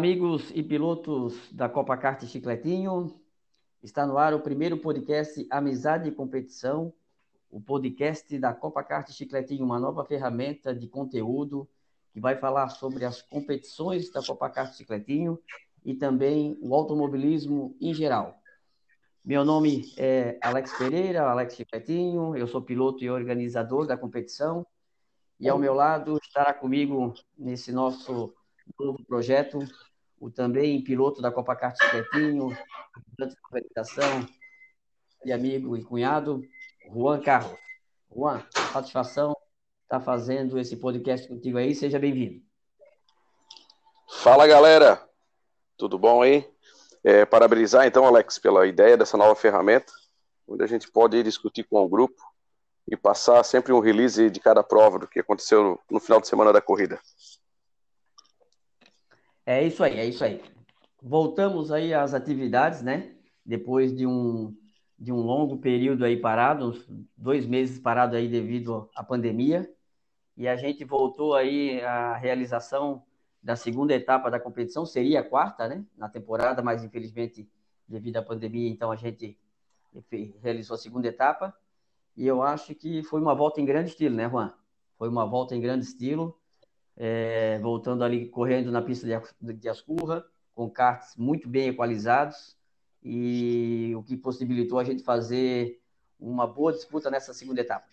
Amigos e pilotos da Copa Kart Chicletinho. Está no ar o primeiro podcast Amizade e Competição, o podcast da Copa Kart Chicletinho, uma nova ferramenta de conteúdo que vai falar sobre as competições da Copa Kart Chicletinho e também o automobilismo em geral. Meu nome é Alex Pereira, Alex Chicletinho, eu sou piloto e organizador da competição e ao meu lado estará comigo nesse nosso novo projeto, o também piloto da Copa Kart ajudante de organização e amigo e cunhado, Juan Carlos. Juan, satisfação estar tá fazendo esse podcast contigo aí, seja bem-vindo. Fala galera, tudo bom aí? É, parabenizar então, Alex, pela ideia dessa nova ferramenta, onde a gente pode discutir com o grupo e passar sempre um release de cada prova do que aconteceu no, final de semana da corrida. É isso aí, é isso aí. Voltamos aí às atividades, né? Depois de um, de um longo período aí parado, uns dois meses parado aí devido à pandemia, e a gente voltou aí à realização da segunda etapa da competição, seria a quarta, né? Na temporada, mas infelizmente devido à pandemia, então a gente realizou a segunda etapa e eu acho que foi uma volta em grande estilo, né, Juan? Foi uma volta em grande estilo, é, voltando ali, correndo na pista de, de Ascurra, com karts muito bem equalizados, e o que possibilitou a gente fazer uma boa disputa nessa segunda etapa.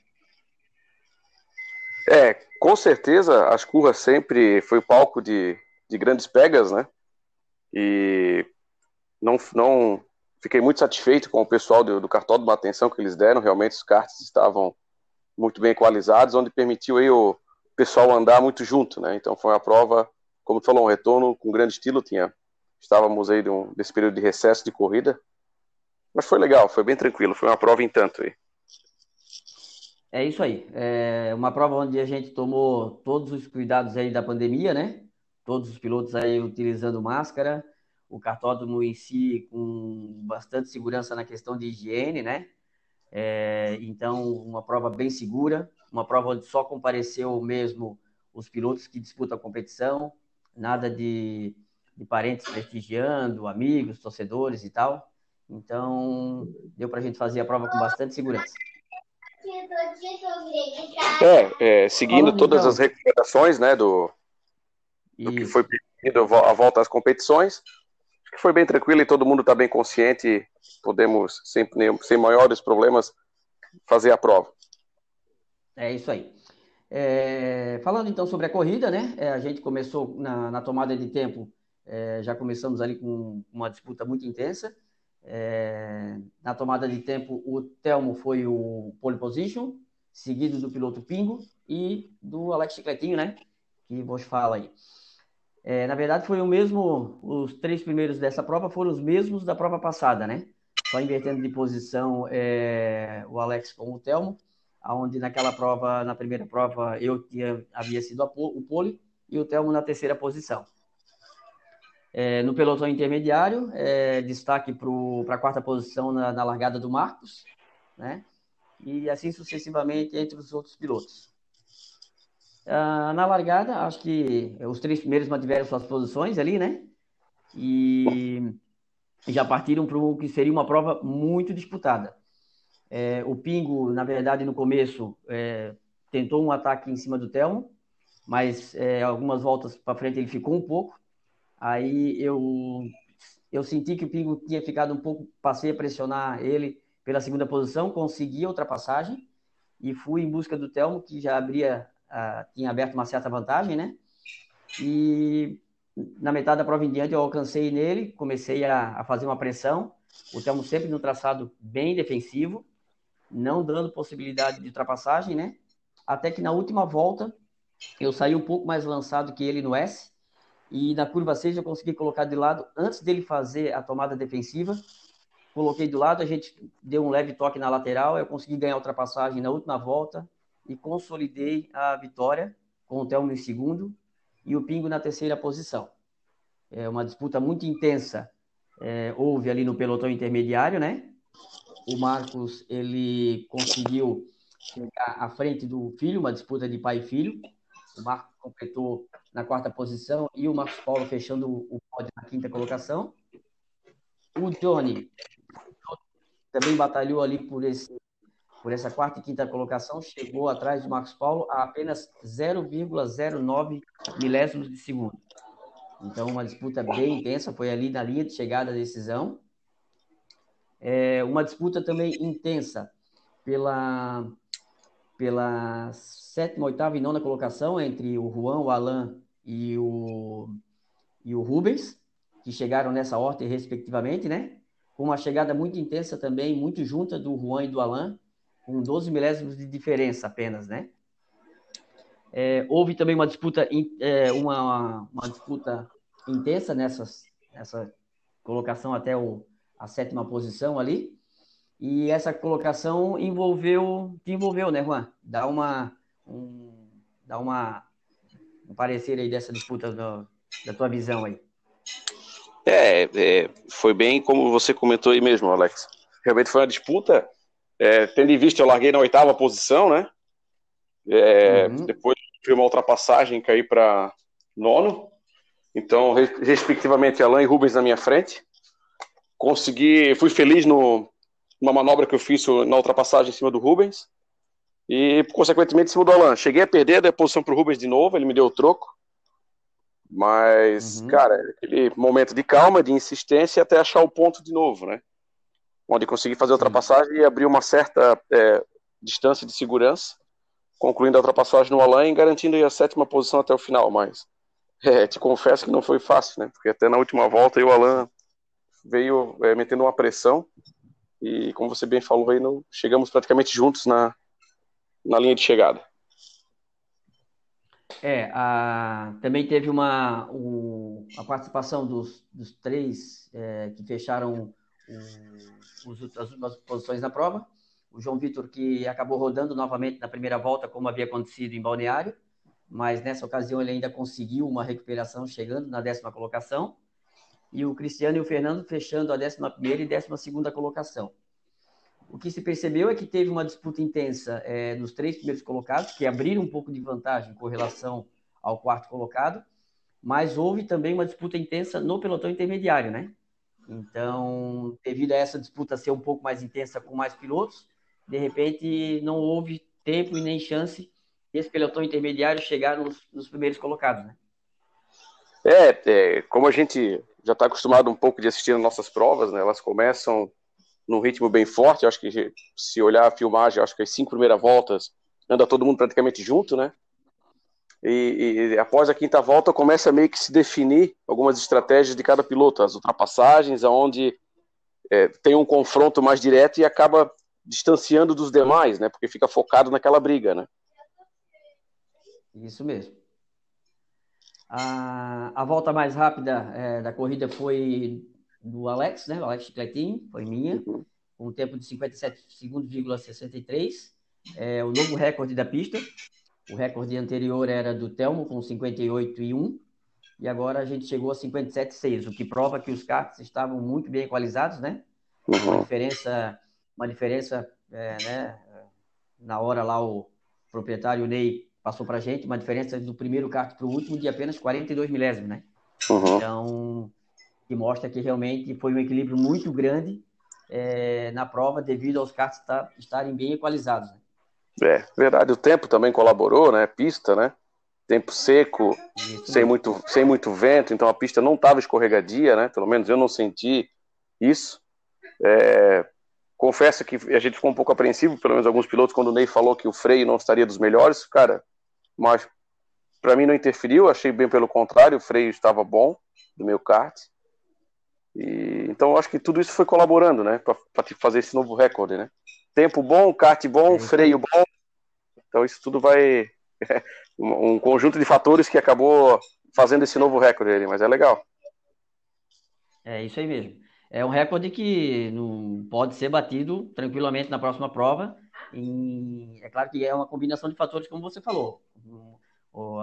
É, com certeza, as curvas sempre foi palco de, de grandes pegas, né? E não, não fiquei muito satisfeito com o pessoal do, do cartódromo, da atenção que eles deram. Realmente os karts estavam muito bem equalizados, onde permitiu aí o pessoal andar muito junto, né? Então foi uma prova, como tu falou, um retorno com grande estilo. Tinha, estávamos aí de um, desse período de recesso de corrida, mas foi legal, foi bem tranquilo. Foi uma prova em tanto aí. É isso aí. É uma prova onde a gente tomou todos os cuidados aí da pandemia, né? Todos os pilotos aí utilizando máscara, o cartódromo em si com bastante segurança na questão de higiene, né? É, então, uma prova bem segura, uma prova onde só compareceu mesmo os pilotos que disputam a competição, nada de, de parentes prestigiando, amigos, torcedores e tal. Então, deu para a gente fazer a prova com bastante segurança. É, é seguindo Falando todas então. as recomendações né, do, do que foi pedido a volta às competições, foi bem tranquilo e todo mundo está bem consciente. Podemos, sem, sem maiores problemas, fazer a prova. É isso aí. É, falando então sobre a corrida, né? É, a gente começou na, na tomada de tempo, é, já começamos ali com uma disputa muito intensa. É, na tomada de tempo, o Telmo foi o pole position, seguido do piloto Pingo e do Alex Chicletinho, né? Que vos fala aí. É, na verdade, foi o mesmo, os três primeiros dessa prova foram os mesmos da prova passada, né? Só invertendo de posição é, o Alex com o Telmo, onde naquela prova, na primeira prova, eu tinha, havia sido o pole e o Telmo na terceira posição. É, no pelotão intermediário, é, destaque para a quarta posição na, na largada do Marcos, né? E assim sucessivamente entre os outros pilotos. Uh, na largada, acho que os três primeiros mantiveram suas posições ali, né? E já partiram para o que seria uma prova muito disputada. É, o Pingo, na verdade, no começo, é, tentou um ataque em cima do Telmo, mas é, algumas voltas para frente ele ficou um pouco. Aí eu, eu senti que o Pingo tinha ficado um pouco, passei a pressionar ele pela segunda posição, consegui a ultrapassagem e fui em busca do Telmo, que já abria uh, tinha aberto uma certa vantagem, né? E na metade da prova em diante eu alcancei nele, comecei a, a fazer uma pressão. O Telmo sempre no traçado bem defensivo, não dando possibilidade de ultrapassagem, né? Até que na última volta eu saí um pouco mais lançado que ele no S. E na curva 6 eu consegui colocar de lado antes dele fazer a tomada defensiva. Coloquei do lado, a gente deu um leve toque na lateral, eu consegui ganhar a ultrapassagem na última volta e consolidei a vitória com o Telmo em segundo e o Pingo na terceira posição. É uma disputa muito intensa. É, houve ali no pelotão intermediário, né? O Marcos ele conseguiu chegar à frente do filho, uma disputa de pai e filho. O Marcos completou na quarta posição e o Marcos Paulo fechando o pódio na quinta colocação. O Johnny também batalhou ali por, esse, por essa quarta e quinta colocação, chegou atrás do Marcos Paulo a apenas 0,09 milésimos de segundo. Então, uma disputa bem intensa, foi ali na linha de chegada da decisão. É, uma disputa também intensa pela, pela sétima, oitava e nona colocação entre o Juan, o Alain e o, e o Rubens, que chegaram nessa ordem respectivamente, né? Com uma chegada muito intensa também, muito junta do Juan e do Alain, com 12 milésimos de diferença apenas, né? É, houve também uma disputa, é, uma, uma disputa intensa nessas, nessa colocação até o, a sétima posição ali. E essa colocação envolveu, te envolveu, né, Juan? Dá uma, um, dá uma, um parecer aí dessa disputa do, da tua visão aí. É, é, foi bem como você comentou aí mesmo, Alex. Realmente foi uma disputa. É, tendo em vista, eu larguei na oitava posição, né? É, uhum. Depois foi uma ultrapassagem, caí para nono. Então, respectivamente, Alain e Rubens na minha frente. Consegui, fui feliz no, numa manobra que eu fiz na ultrapassagem em cima do Rubens. E, consequentemente, em cima do Alain. Cheguei a perder a posição para o Rubens de novo, ele me deu o troco. Mas, uhum. cara, aquele momento de calma, de insistência até achar o ponto de novo, né? Onde consegui fazer a ultrapassagem e abrir uma certa é, distância de segurança concluindo a ultrapassagem no Alain e garantindo a sétima posição até o final, mas é, te confesso que não foi fácil, né? Porque até na última volta o Alain veio é, metendo uma pressão. E, como você bem falou aí, não, chegamos praticamente juntos na, na linha de chegada. É, a, também teve uma o, a participação dos, dos três é, que fecharam o, os, as últimas posições na prova. O João Vitor que acabou rodando novamente na primeira volta, como havia acontecido em Balneário, mas nessa ocasião ele ainda conseguiu uma recuperação, chegando na décima colocação, e o Cristiano e o Fernando fechando a décima primeira e décima segunda colocação. O que se percebeu é que teve uma disputa intensa é, nos três primeiros colocados, que abriram um pouco de vantagem com relação ao quarto colocado, mas houve também uma disputa intensa no pelotão intermediário, né? Então, devido a essa disputa ser um pouco mais intensa com mais pilotos, de repente não houve tempo e nem chance desse pelotão intermediário chegar nos, nos primeiros colocados, né? É, é, como a gente já está acostumado um pouco de assistir as nossas provas, né? Elas começam num ritmo bem forte. Eu acho que se olhar a filmagem, acho que as cinco primeiras voltas anda todo mundo praticamente junto, né? E, e, após a quinta volta começa meio que se definir algumas estratégias de cada piloto, as ultrapassagens, aonde é, tem um confronto mais direto e acaba distanciando dos demais, né? Porque fica focado naquela briga, né? Isso mesmo. A, a volta mais rápida é, da corrida foi do Alex, né? O Alex Chicletinho, foi minha, uhum. com um tempo de 57 segundos, 63. É o novo recorde da pista. O recorde anterior era do Telmo, com 58 e 1. E agora a gente chegou a 57,6, o que prova que os carros estavam muito bem equalizados, né? Uhum. Uma diferença uma diferença, é, né? Na hora lá o proprietário Ney passou para a gente uma diferença do primeiro kart para o último de apenas 42 milésimos, né? Uhum. Então, que mostra que realmente foi um equilíbrio muito grande é, na prova devido aos karts estarem bem equalizados. Né? É, verdade. O tempo também colaborou, né? Pista, né? Tempo seco, sem muito, sem muito vento, então a pista não estava escorregadia, né? Pelo menos eu não senti isso. É, Confesso que a gente ficou um pouco apreensivo, pelo menos alguns pilotos, quando o Ney falou que o freio não estaria dos melhores, cara, mas para mim não interferiu, achei bem pelo contrário, o freio estava bom do meu kart. E, então acho que tudo isso foi colaborando, né, para fazer esse novo recorde, né? Tempo bom, kart bom, freio bom. Então isso tudo vai um conjunto de fatores que acabou fazendo esse novo recorde, mas é legal. É isso aí mesmo é um recorde que não pode ser batido tranquilamente na próxima prova. E é claro que é uma combinação de fatores, como você falou.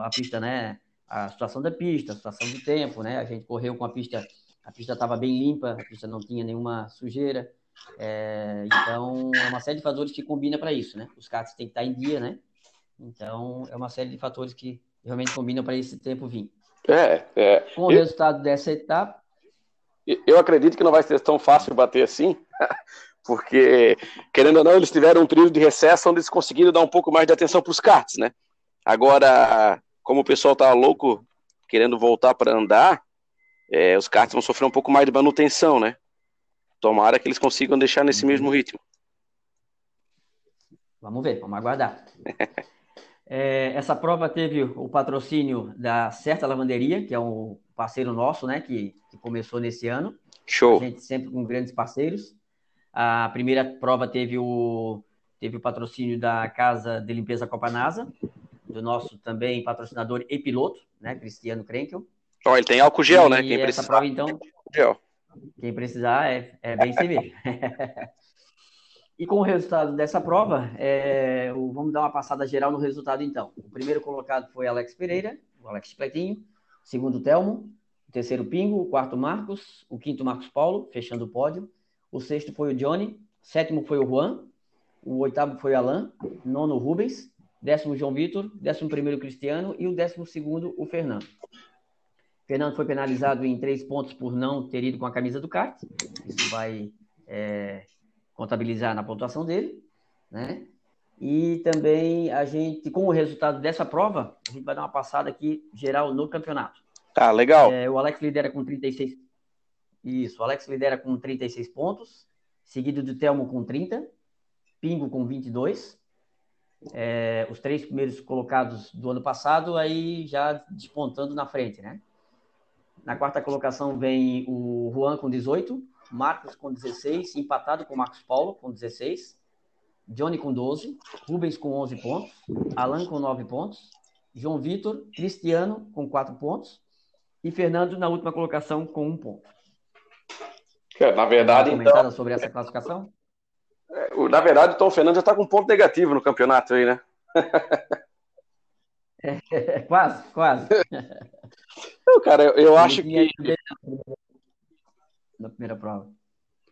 A pista, né? A situação da pista, a situação do tempo, né? A gente correu com a pista, a pista estava bem limpa, a pista não tinha nenhuma sujeira. É, então, é uma série de fatores que combina para isso, né? Os carros têm que estar em dia, né? Então, é uma série de fatores que realmente combinam para esse tempo vir. É, é. Com o eu, resultado dessa etapa. Eu acredito que não vai ser tão fácil bater assim, porque, querendo ou não, eles tiveram um período de recesso onde eles conseguiram dar um pouco mais de atenção para os karts, né? Agora, como o pessoal tá louco querendo voltar para andar, é, os karts vão sofrer um pouco mais de manutenção, né? Tomara que eles consigam deixar nesse uhum. mesmo ritmo. Vamos ver, vamos aguardar. é, essa prova teve o patrocínio da Certa Lavanderia, que é um parceiro nosso, né, que, que começou nesse ano. Show. A gente sempre com grandes parceiros. A primeira prova teve o, teve o patrocínio da Casa de Limpeza Copanasa, do nosso também patrocinador e piloto, né, Cristiano Krenkel. Oh, ele tem álcool gel, né? e né? Quem essa prova, então, gel. quem precisar é, é bem servir. e com o resultado dessa prova, é, vamos dar uma passada geral no resultado, então. O primeiro colocado foi Alex Pereira, o Alex Pletinho. O segundo, Telmo. O terceiro, Pingo. O quarto, Marcos. O quinto, Marcos Paulo, fechando o pódio. O sexto foi o Johnny. O sétimo foi o Juan. O oitavo foi o Alan. Nono, Rubens décimo João Vitor, décimo primeiro Cristiano e o décimo segundo o Fernando. Fernando foi penalizado em três pontos por não ter ido com a camisa do kart. Isso vai é, contabilizar na pontuação dele, né? E também a gente, com o resultado dessa prova, a gente vai dar uma passada aqui geral no campeonato. Tá, legal. É, o Alex lidera com 36. Isso, Alex lidera com 36 pontos, seguido do Telmo com 30, Pingo com 22, é, os três primeiros colocados do ano passado, aí já despontando na frente, né? Na quarta colocação vem o Juan com 18, Marcos com 16, empatado com Marcos Paulo com 16, Johnny com 12, Rubens com 11 pontos, Alan com 9 pontos, João Vitor, Cristiano com 4 pontos e Fernando na última colocação com 1 ponto. Na verdade, então... sobre essa classificação? É, na verdade, o Tom Fernandes já está com um ponto negativo no campeonato aí, né? É, quase, quase. Não, cara, eu, eu acho que. Na primeira prova.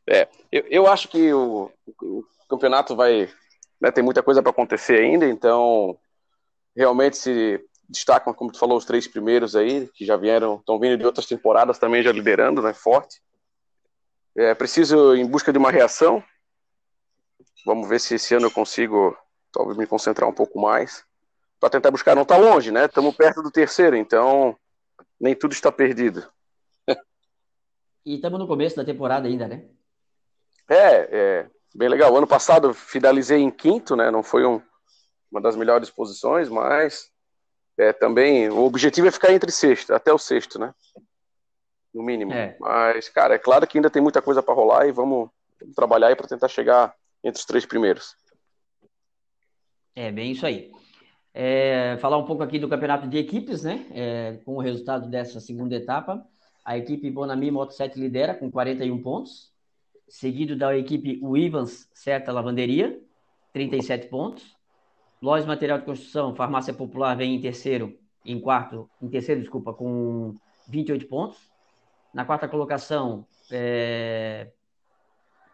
É, eu, eu acho que o, o campeonato vai. Né, tem muita coisa para acontecer ainda, então realmente se destacam, como tu falou, os três primeiros aí, que já vieram, estão vindo de outras temporadas também já liderando, né? Forte. É preciso em busca de uma reação, Vamos ver se esse ano eu consigo talvez me concentrar um pouco mais para tentar buscar. Não está longe, né? Estamos perto do terceiro, então nem tudo está perdido. e estamos no começo da temporada ainda, né? É, é bem legal. Ano passado finalizei em quinto, né? Não foi um, uma das melhores posições, mas é, também o objetivo é ficar entre sexto, até o sexto, né? No mínimo. É. Mas, cara, é claro que ainda tem muita coisa para rolar e vamos, vamos trabalhar aí para tentar chegar entre os três primeiros. É bem isso aí. É, falar um pouco aqui do campeonato de equipes, né? É, com o resultado dessa segunda etapa, a equipe Bonami Moto 7 lidera com 41 pontos, seguido da equipe Ivans Certa Lavanderia, 37 pontos. Lojas Material de Construção, Farmácia Popular vem em terceiro, em quarto, em terceiro, desculpa, com 28 pontos. Na quarta colocação, é,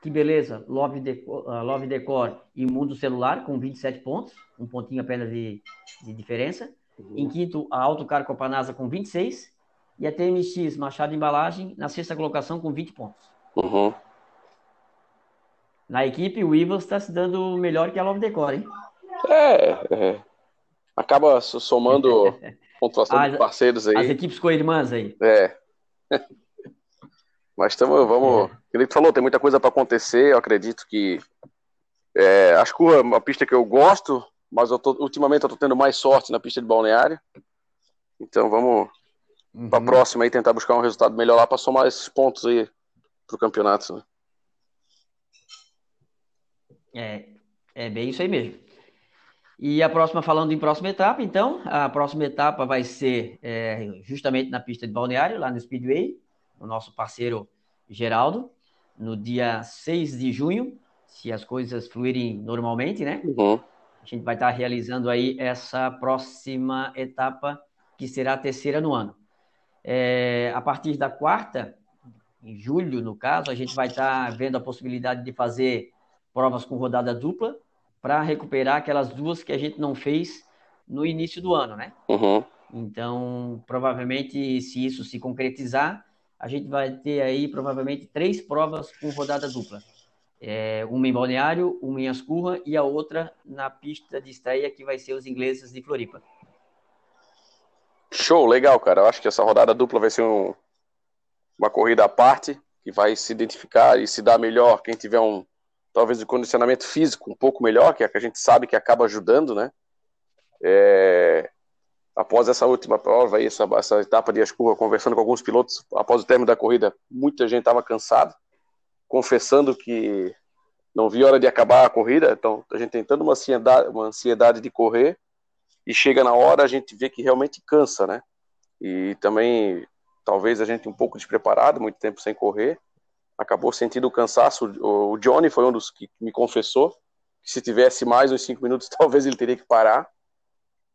que beleza, Love Decor, uh, Love Decor e Mundo Celular com 27 pontos, um pontinho apenas de, de diferença. Uhum. Em quinto, a Autocar Copanasa com 26 e a TMX Machado Embalagem na sexta colocação com 20 pontos. Uhum. Na equipe, o Ivas está se dando melhor que a Love Decor, hein? É, é. acaba somando pontuação as, de parceiros aí. As equipes co-irmãs aí. É. Mas tamo, vamos. É. Como tu falou, tem muita coisa para acontecer. Eu acredito que. É, acho que é uma pista que eu gosto, mas eu tô, ultimamente eu tô tendo mais sorte na pista de balneário. Então vamos uhum. para a próxima aí tentar buscar um resultado melhor lá para somar esses pontos aí pro campeonato. Né? É, é bem isso aí mesmo. E a próxima, falando em próxima etapa, então, a próxima etapa vai ser é, justamente na pista de balneário, lá no Speedway, o nosso parceiro Geraldo, no dia 6 de junho, se as coisas fluírem normalmente, né? Uhum. A gente vai estar realizando aí essa próxima etapa, que será a terceira no ano. É, a partir da quarta, em julho, no caso, a gente vai estar vendo a possibilidade de fazer provas com rodada dupla para recuperar aquelas duas que a gente não fez no início do ano, né? Uhum. Então, provavelmente, se isso se concretizar, a gente vai ter aí provavelmente três provas com rodada dupla. É, uma em Balneário, uma em Ascurra e a outra na pista de estreia que vai ser os ingleses de Floripa. Show, legal, cara. Eu acho que essa rodada dupla vai ser um, uma corrida à parte, que vai se identificar e se dar melhor quem tiver um, talvez, um condicionamento físico um pouco melhor, que é que a gente sabe que acaba ajudando, né? É, após essa última prova, essa, essa etapa de Ascurra, conversando com alguns pilotos, após o término da corrida, muita gente estava cansada, confessando que não via hora de acabar a corrida, então a gente tem tendo uma ansiedade, uma ansiedade de correr, e chega na hora a gente vê que realmente cansa, né? E também, talvez a gente um pouco despreparado, muito tempo sem correr, acabou sentindo o cansaço. O Johnny foi um dos que me confessou que se tivesse mais uns cinco minutos, talvez ele teria que parar.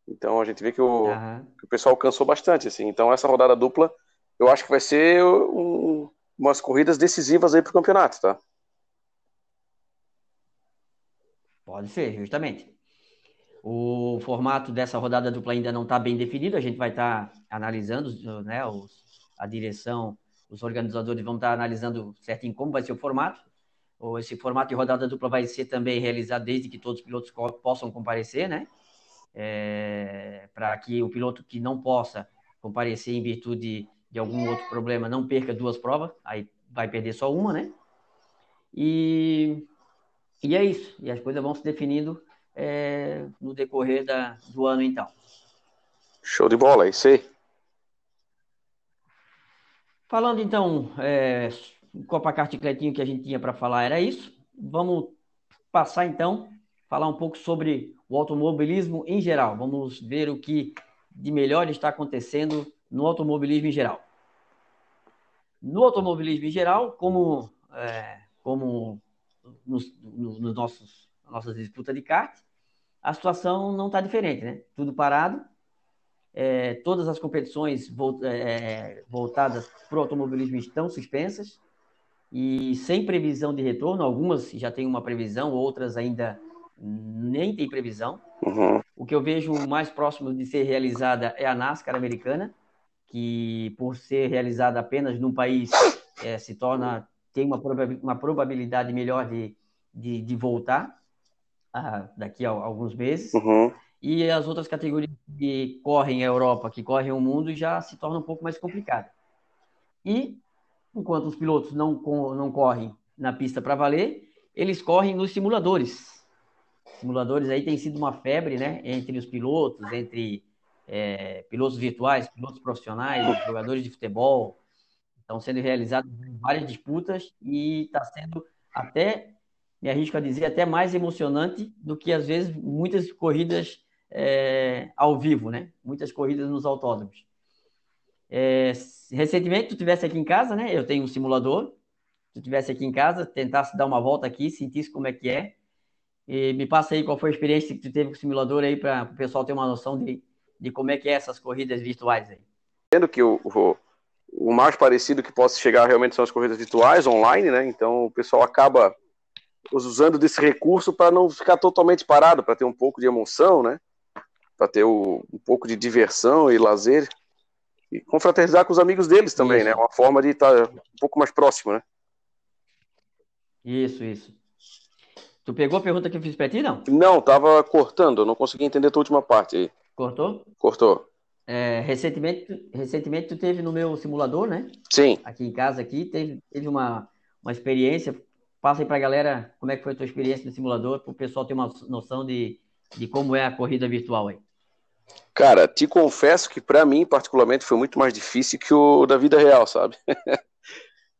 Então a gente vê que o, uhum. que o pessoal cansou bastante, assim. Então essa rodada dupla, eu acho que vai ser um, umas corridas decisivas aí para o campeonato, tá? Pode ser, justamente. O formato dessa rodada dupla ainda não está bem definido, a gente vai estar tá analisando, né, os, a direção, os organizadores vão estar tá analisando certinho como vai ser o formato. Esse formato de rodada dupla vai ser também realizado desde que todos os pilotos possam comparecer, né? É, para que o piloto que não possa comparecer em virtude de algum outro problema não perca duas provas, aí vai perder só uma, né? E, e é isso, e as coisas vão se definindo é, no decorrer da, do ano, então. Show de bola, é isso aí. Falando então, é, Copa Kart Cletinho que a gente tinha para falar era isso. Vamos passar então, falar um pouco sobre o automobilismo em geral. Vamos ver o que de melhor está acontecendo no automobilismo em geral. No automobilismo em geral, como, é, como nos, nos, nos nossos nossas disputas de kart, a situação não está diferente, né? Tudo parado, é, todas as competições é, voltadas para o automobilismo estão suspensas e sem previsão de retorno. Algumas já têm uma previsão, outras ainda nem tem previsão. Uhum. O que eu vejo mais próximo de ser realizada é a NASCAR americana, que por ser realizada apenas num país é, se torna tem uma, uma probabilidade melhor de, de, de voltar ah, daqui a alguns meses. Uhum. E as outras categorias que correm a Europa, que correm o mundo, já se torna um pouco mais complicado. E enquanto os pilotos não, não correm na pista para valer, eles correm nos simuladores simuladores aí tem sido uma febre, né? Entre os pilotos, entre é, pilotos virtuais, pilotos profissionais, jogadores de futebol. Estão sendo realizadas várias disputas e está sendo até, me arrisco a dizer, até mais emocionante do que às vezes muitas corridas é, ao vivo, né? Muitas corridas nos autódromos. É, recentemente, tu tivesse aqui em casa, né? Eu tenho um simulador. Tu tivesse aqui em casa, tentasse dar uma volta aqui, sentisse como é que é e me passa aí qual foi a experiência que tu teve com o simulador aí para o pessoal ter uma noção de, de como é que é essas corridas virtuais aí. Entendo que o, o, o mais parecido que possa chegar realmente são as corridas virtuais, online, né? Então o pessoal acaba usando desse recurso para não ficar totalmente parado, para ter um pouco de emoção, né? Para ter o, um pouco de diversão e lazer e confraternizar com os amigos deles também, isso. né? Uma forma de estar um pouco mais próximo, né? Isso, isso. Tu pegou a pergunta que eu fiz pra ti, não? Não, tava cortando, eu não consegui entender a tua última parte aí. Cortou? Cortou. É, recentemente, recentemente tu teve no meu simulador, né? Sim. Aqui em casa, aqui, teve, teve uma, uma experiência. Passa aí pra galera como é que foi a tua experiência no simulador, para o pessoal ter uma noção de, de como é a corrida virtual aí. Cara, te confesso que para mim, particularmente, foi muito mais difícil que o da vida real, sabe?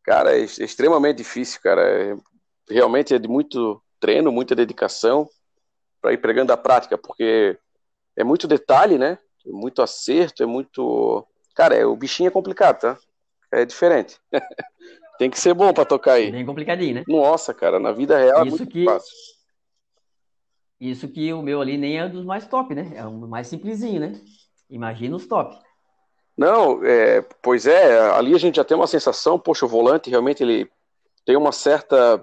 cara, é extremamente difícil, cara. É, realmente é de muito treino, muita dedicação para ir pregando a prática, porque é muito detalhe, né? Muito acerto, é muito. Cara, é, o bichinho é complicado, tá? É diferente. Tem que ser bom para tocar aí. Bem complicadinho, né? Nossa, cara, na vida real Isso é muito que... fácil. Isso que o meu ali nem é dos mais top, né? É um mais simplesinho, né? Imagina os top. Não, é, pois é, ali a gente já tem uma sensação, poxa, o volante realmente ele tem uma certa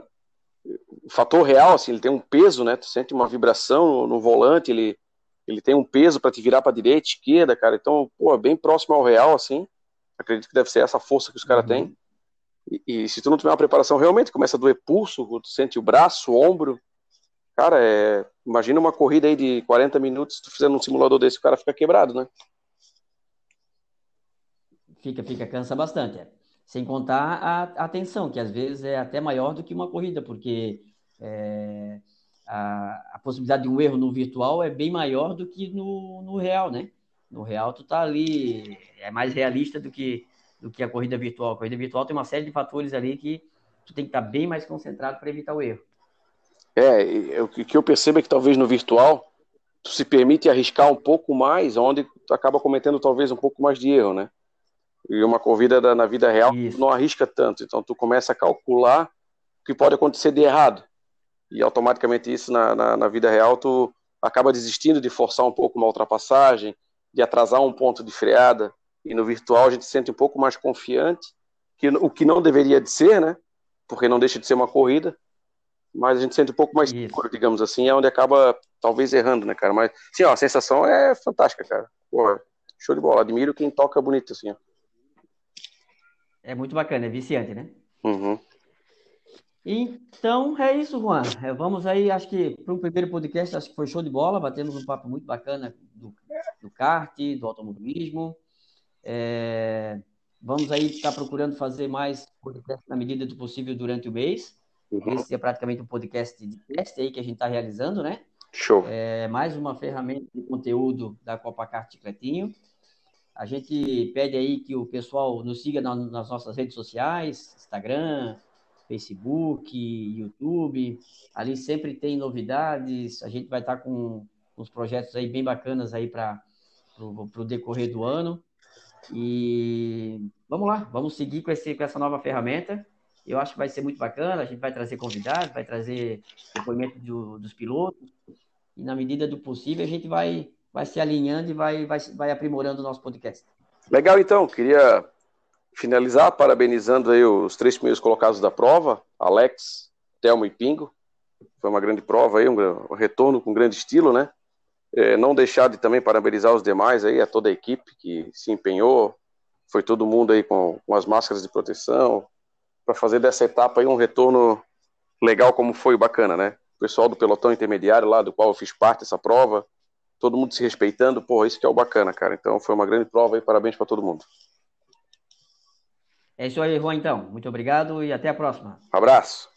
fator real, assim, ele tem um peso, né? Tu sente uma vibração no, no volante, ele ele tem um peso para te virar para direita, esquerda, cara. Então, pô, bem próximo ao real, assim. Acredito que deve ser essa força que os caras uhum. têm. E, e, se tu não tiver uma preparação realmente, começa a doer pulso, tu sente o braço, o ombro. Cara, é... imagina uma corrida aí de 40 minutos, tu fazendo um simulador desse, o cara fica quebrado, né? Fica, fica, cansa bastante. É. Sem contar a, a tensão, que às vezes é até maior do que uma corrida, porque é, a, a, possibilidade de um erro no virtual é bem maior do que no, no real, né? No real, tu tá ali, é mais realista do que, do que a corrida virtual. A corrida virtual tem uma série de fatores ali que tu tem que estar tá bem mais concentrado para evitar o erro. É, o que eu percebo é que talvez no virtual tu se permite arriscar um pouco mais, onde tu acaba cometendo talvez um pouco mais de erro, né? E uma corrida da, na vida real Isso. não arrisca tanto, então tu começa a calcular o que pode acontecer de errado. E automaticamente isso na, na, na vida real tu acaba desistindo de forçar um pouco uma ultrapassagem, de atrasar um ponto de freada. E no virtual a gente se sente um pouco mais confiante, que o que não deveria de ser, né? Porque não deixa de ser uma corrida, mas a gente sente um pouco mais seguro, digamos assim, é onde acaba talvez errando, né, cara? Mas sim, ó, a sensação é fantástica, cara. Pô, show de bola. Admiro quem toca bonito assim, ó. É muito bacana, é viciante, né? Uhum. Então é isso, Juan. É, vamos aí, acho que para o primeiro podcast, acho que foi show de bola, batemos um papo muito bacana do, do kart, do automobilismo. É, vamos aí estar procurando fazer mais podcast na medida do possível durante o mês. Uhum. Esse é praticamente um podcast de teste aí que a gente está realizando, né? Show. É, mais uma ferramenta de conteúdo da Copa Kart Cletinho. A gente pede aí que o pessoal nos siga nas nossas redes sociais, Instagram, Facebook, YouTube. Ali sempre tem novidades. A gente vai estar com uns projetos aí bem bacanas aí para o decorrer do ano. E vamos lá, vamos seguir com, esse, com essa nova ferramenta. Eu acho que vai ser muito bacana. A gente vai trazer convidados, vai trazer depoimento do, dos pilotos. E na medida do possível, a gente vai, vai se alinhando e vai, vai, vai aprimorando o nosso podcast. Legal, então. Queria finalizar parabenizando aí os três primeiros colocados da prova, Alex, Telmo e Pingo. Foi uma grande prova aí, um, retorno com grande estilo, né? É, não deixar de também parabenizar os demais aí, a toda a equipe que se empenhou, foi todo mundo aí com, com as máscaras de proteção, para fazer dessa etapa aí um retorno legal como foi, bacana, né? O pessoal do pelotão intermediário lá, do qual eu fiz parte dessa prova, todo mundo se respeitando, porra, isso que é o bacana, cara. Então foi uma grande prova aí, parabéns para todo mundo. É isso aí, Juan, então. Muito obrigado e até a próxima. abraço.